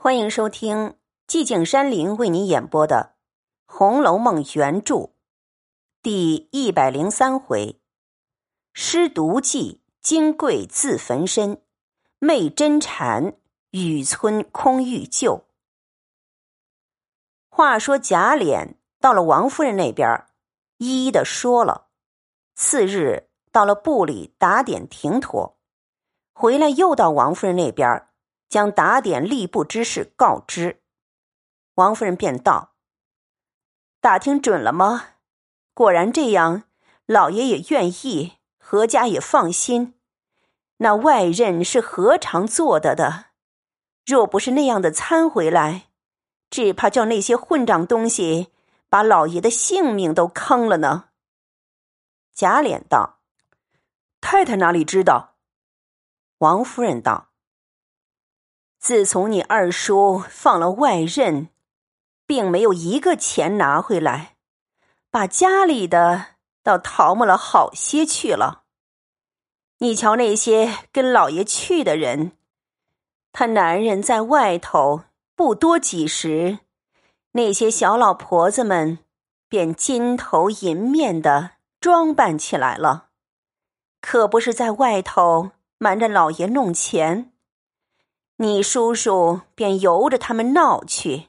欢迎收听寂静山林为您演播的《红楼梦》原著第一百零三回：施毒计，金贵自焚身；媚真禅，雨村空欲救。话说贾琏到了王夫人那边，一一的说了。次日到了部里打点停妥，回来又到王夫人那边。将打点吏部之事告知，王夫人便道：“打听准了吗？果然这样，老爷也愿意，何家也放心。那外任是何尝做得的？若不是那样的参回来，只怕叫那些混账东西把老爷的性命都坑了呢。”贾琏道：“太太哪里知道？”王夫人道。自从你二叔放了外任，并没有一个钱拿回来，把家里的倒淘磨了好些去了。你瞧那些跟老爷去的人，他男人在外头不多几时，那些小老婆子们便金头银面的装扮起来了，可不是在外头瞒着老爷弄钱。你叔叔便由着他们闹去，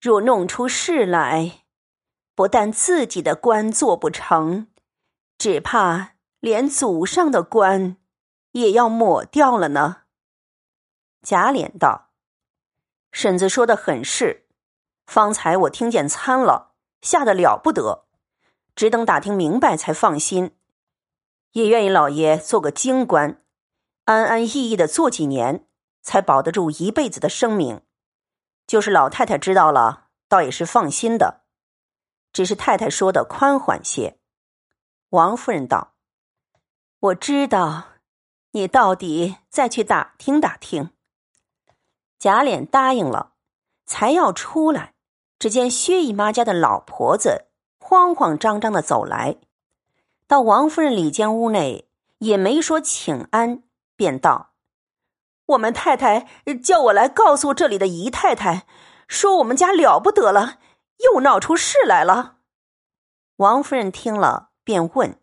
若弄出事来，不但自己的官做不成，只怕连祖上的官也要抹掉了呢。贾琏道：“婶子说的很是，方才我听见参了，吓得了不得，只等打听明白才放心，也愿意老爷做个京官，安安逸逸的做几年。”才保得住一辈子的生命，就是老太太知道了，倒也是放心的。只是太太说的宽缓些。王夫人道：“我知道，你到底再去打听打听。”贾琏答应了，才要出来，只见薛姨妈家的老婆子慌慌张张的走来，到王夫人里间屋内，也没说请安，便道。我们太太叫我来告诉这里的姨太太，说我们家了不得了，又闹出事来了。王夫人听了，便问：“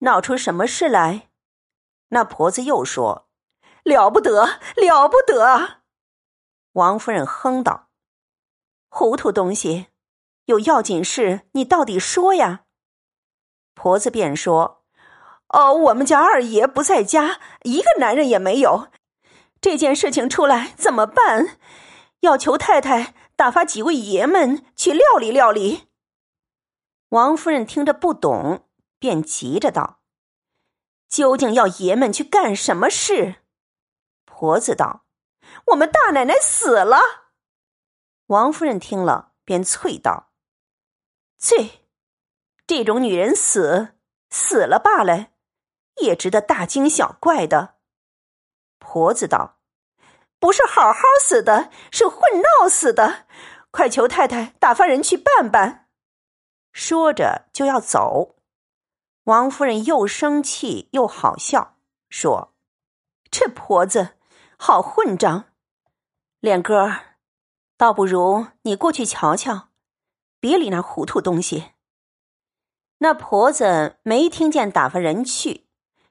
闹出什么事来？”那婆子又说：“了不得，了不得。”王夫人哼道：“糊涂东西，有要紧事，你到底说呀。”婆子便说：“哦，我们家二爷不在家，一个男人也没有。”这件事情出来怎么办？要求太太打发几位爷们去料理料理。王夫人听着不懂，便急着道：“究竟要爷们去干什么事？”婆子道：“我们大奶奶死了。”王夫人听了，便啐道：“啐！这种女人死死了罢了，也值得大惊小怪的。”婆子道：“不是好好死的，是混闹死的，快求太太打发人去办办。”说着就要走，王夫人又生气又好笑，说：“这婆子好混账！脸哥，倒不如你过去瞧瞧，别理那糊涂东西。”那婆子没听见打发人去，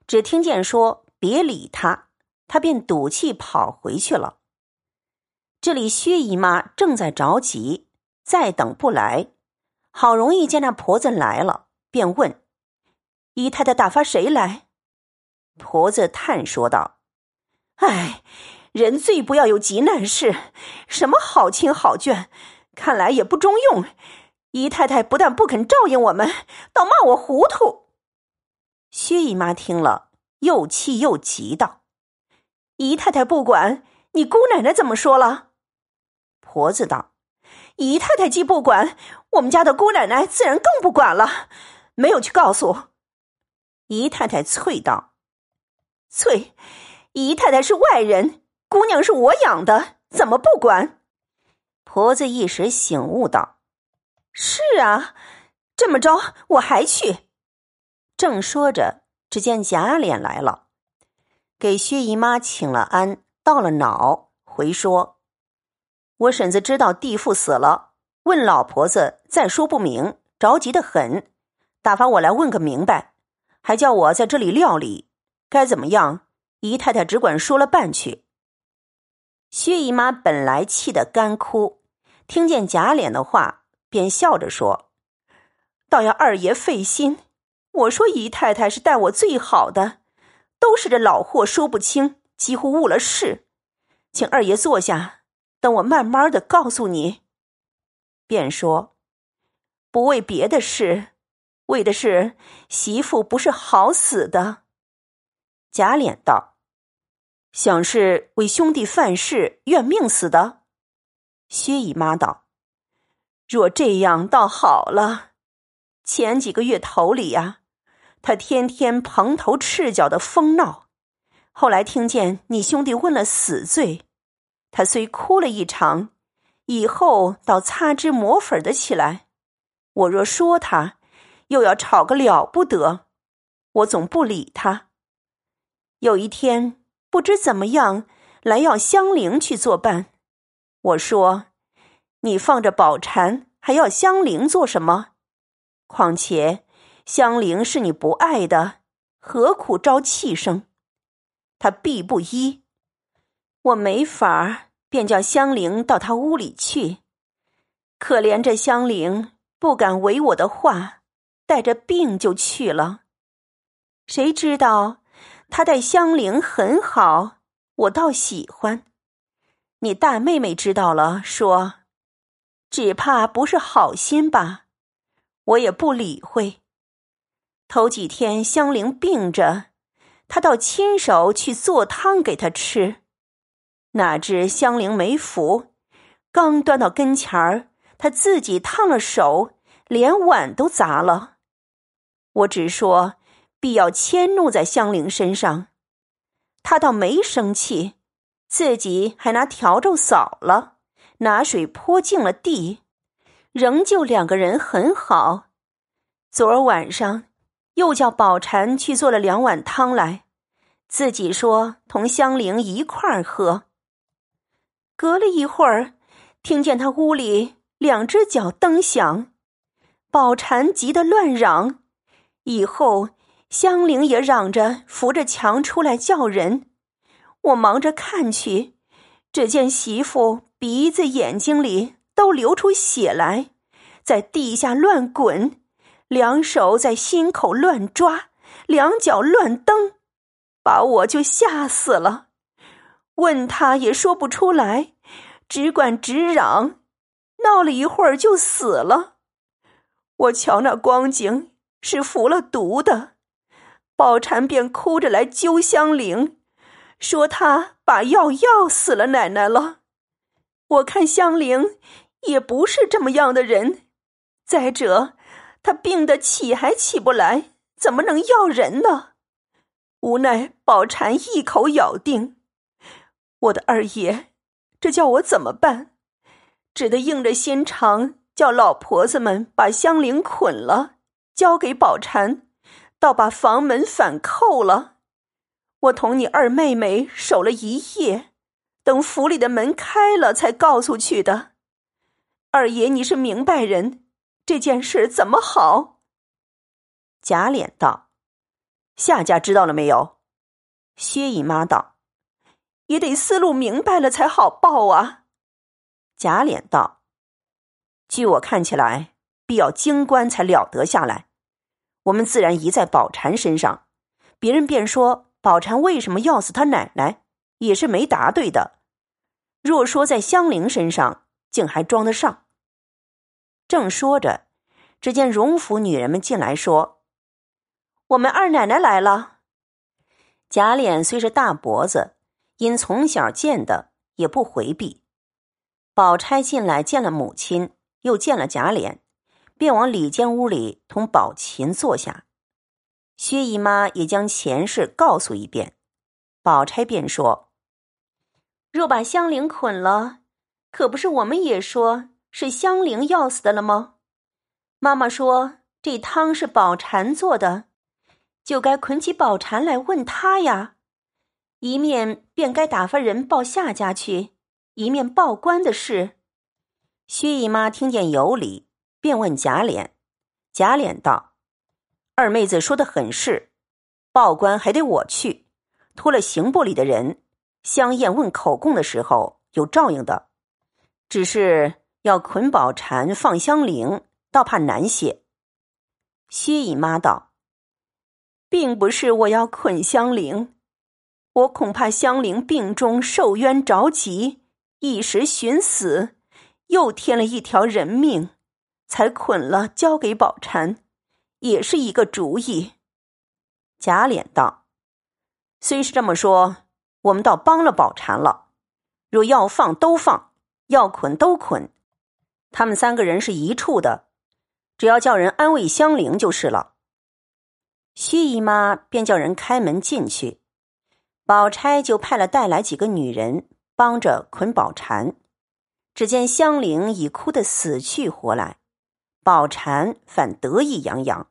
只听见说：“别理他。”他便赌气跑回去了。这里薛姨妈正在着急，再等不来，好容易见那婆子来了，便问：“姨太太打发谁来？”婆子叹说道：“哎，人最不要有急难事，什么好亲好眷，看来也不中用。姨太太不但不肯照应我们，倒骂我糊涂。”薛姨妈听了，又气又急道。姨太太不管，你姑奶奶怎么说了？婆子道：“姨太太既不管，我们家的姑奶奶自然更不管了，没有去告诉。”姨太太啐道：“啐！姨太太是外人，姑娘是我养的，怎么不管？”婆子一时醒悟道：“是啊，这么着我还去。”正说着，只见贾琏来了。给薛姨妈请了安，到了脑回说：“我婶子知道弟妇死了，问老婆子再说不明，着急的很，打发我来问个明白，还叫我在这里料理，该怎么样？姨太太只管说了办去。薛姨妈本来气得干哭，听见贾琏的话，便笑着说：“倒要二爷费心。我说姨太太是待我最好的，都是这老货说不清，几乎误了事。请二爷坐下。”等我慢慢的告诉你，便说，不为别的事，为的是媳妇不是好死的。贾琏道：“想是为兄弟犯事怨命死的。”薛姨妈道：“若这样倒好了。前几个月头里呀，他天天蓬头赤脚的疯闹，后来听见你兄弟问了死罪。”他虽哭了一场，以后倒擦脂抹粉的起来。我若说他，又要吵个了不得。我总不理他。有一天不知怎么样来要香菱去作伴，我说：“你放着宝蟾，还要香菱做什么？况且香菱是你不爱的，何苦招气生？”他必不依。我没法儿，便叫香菱到他屋里去。可怜这香菱不敢违我的话，带着病就去了。谁知道他待香菱很好，我倒喜欢。你大妹妹知道了，说只怕不是好心吧？我也不理会。头几天香菱病着，他倒亲手去做汤给他吃。哪知香菱没服，刚端到跟前儿，他自己烫了手，连碗都砸了。我只说必要迁怒在香菱身上，他倒没生气，自己还拿笤帚扫了，拿水泼净了地，仍旧两个人很好。昨儿晚上又叫宝蟾去做了两碗汤来，自己说同香菱一块儿喝。隔了一会儿，听见他屋里两只脚蹬响，宝蟾急得乱嚷。以后香菱也嚷着扶着墙出来叫人。我忙着看去，只见媳妇鼻子、眼睛里都流出血来，在地下乱滚，两手在心口乱抓，两脚乱蹬，把我就吓死了。问他也说不出来，只管直嚷，闹了一会儿就死了。我瞧那光景是服了毒的，宝蟾便哭着来揪香菱，说他把药药死了奶奶了。我看香菱也不是这么样的人，再者他病得起还起不来，怎么能要人呢？无奈宝蟾一口咬定。我的二爷，这叫我怎么办？只得硬着心肠，叫老婆子们把香菱捆了，交给宝蟾，倒把房门反扣了。我同你二妹妹守了一夜，等府里的门开了，才告诉去的。二爷，你是明白人，这件事怎么好？贾琏道：“夏家知道了没有？”薛姨妈道。也得思路明白了才好报啊！贾琏道：“据我看起来，必要京官才了得下来。我们自然疑在宝蟾身上，别人便说宝蟾为什么要死他奶奶，也是没答对的。若说在香菱身上，竟还装得上。”正说着，只见荣府女人们进来说：“我们二奶奶来了。”贾琏虽是大脖子。因从小见的，也不回避。宝钗进来见了母亲，又见了贾琏，便往里间屋里同宝琴坐下。薛姨妈也将前事告诉一遍，宝钗便说：“若把香菱捆了，可不是我们也说是香菱要死的了吗？妈妈说这汤是宝蟾做的，就该捆起宝蟾来问他呀。”一面便该打发人报夏家去，一面报官的事，薛姨妈听见有理，便问贾琏。贾琏道：“二妹子说的很是，报官还得我去，托了刑部里的人，香艳问口供的时候有照应的。只是要捆宝蟾放香菱，倒怕难些。”薛姨妈道：“并不是我要捆香菱，我恐怕香菱病中受冤着急，一时寻死。”又添了一条人命，才捆了交给宝蟾，也是一个主意。贾琏道：“虽是这么说，我们倒帮了宝蟾了。若要放都放，要捆都捆。他们三个人是一处的，只要叫人安慰香菱就是了。”薛姨妈便叫人开门进去，宝钗就派了带来几个女人帮着捆宝蟾。只见香菱已哭得死去活来，宝蟾反得意洋洋。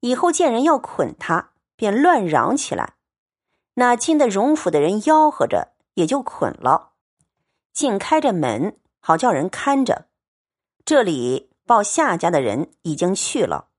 以后见人要捆他，便乱嚷起来。那进的荣府的人吆喝着，也就捆了。竟开着门，好叫人看着。这里报夏家的人已经去了。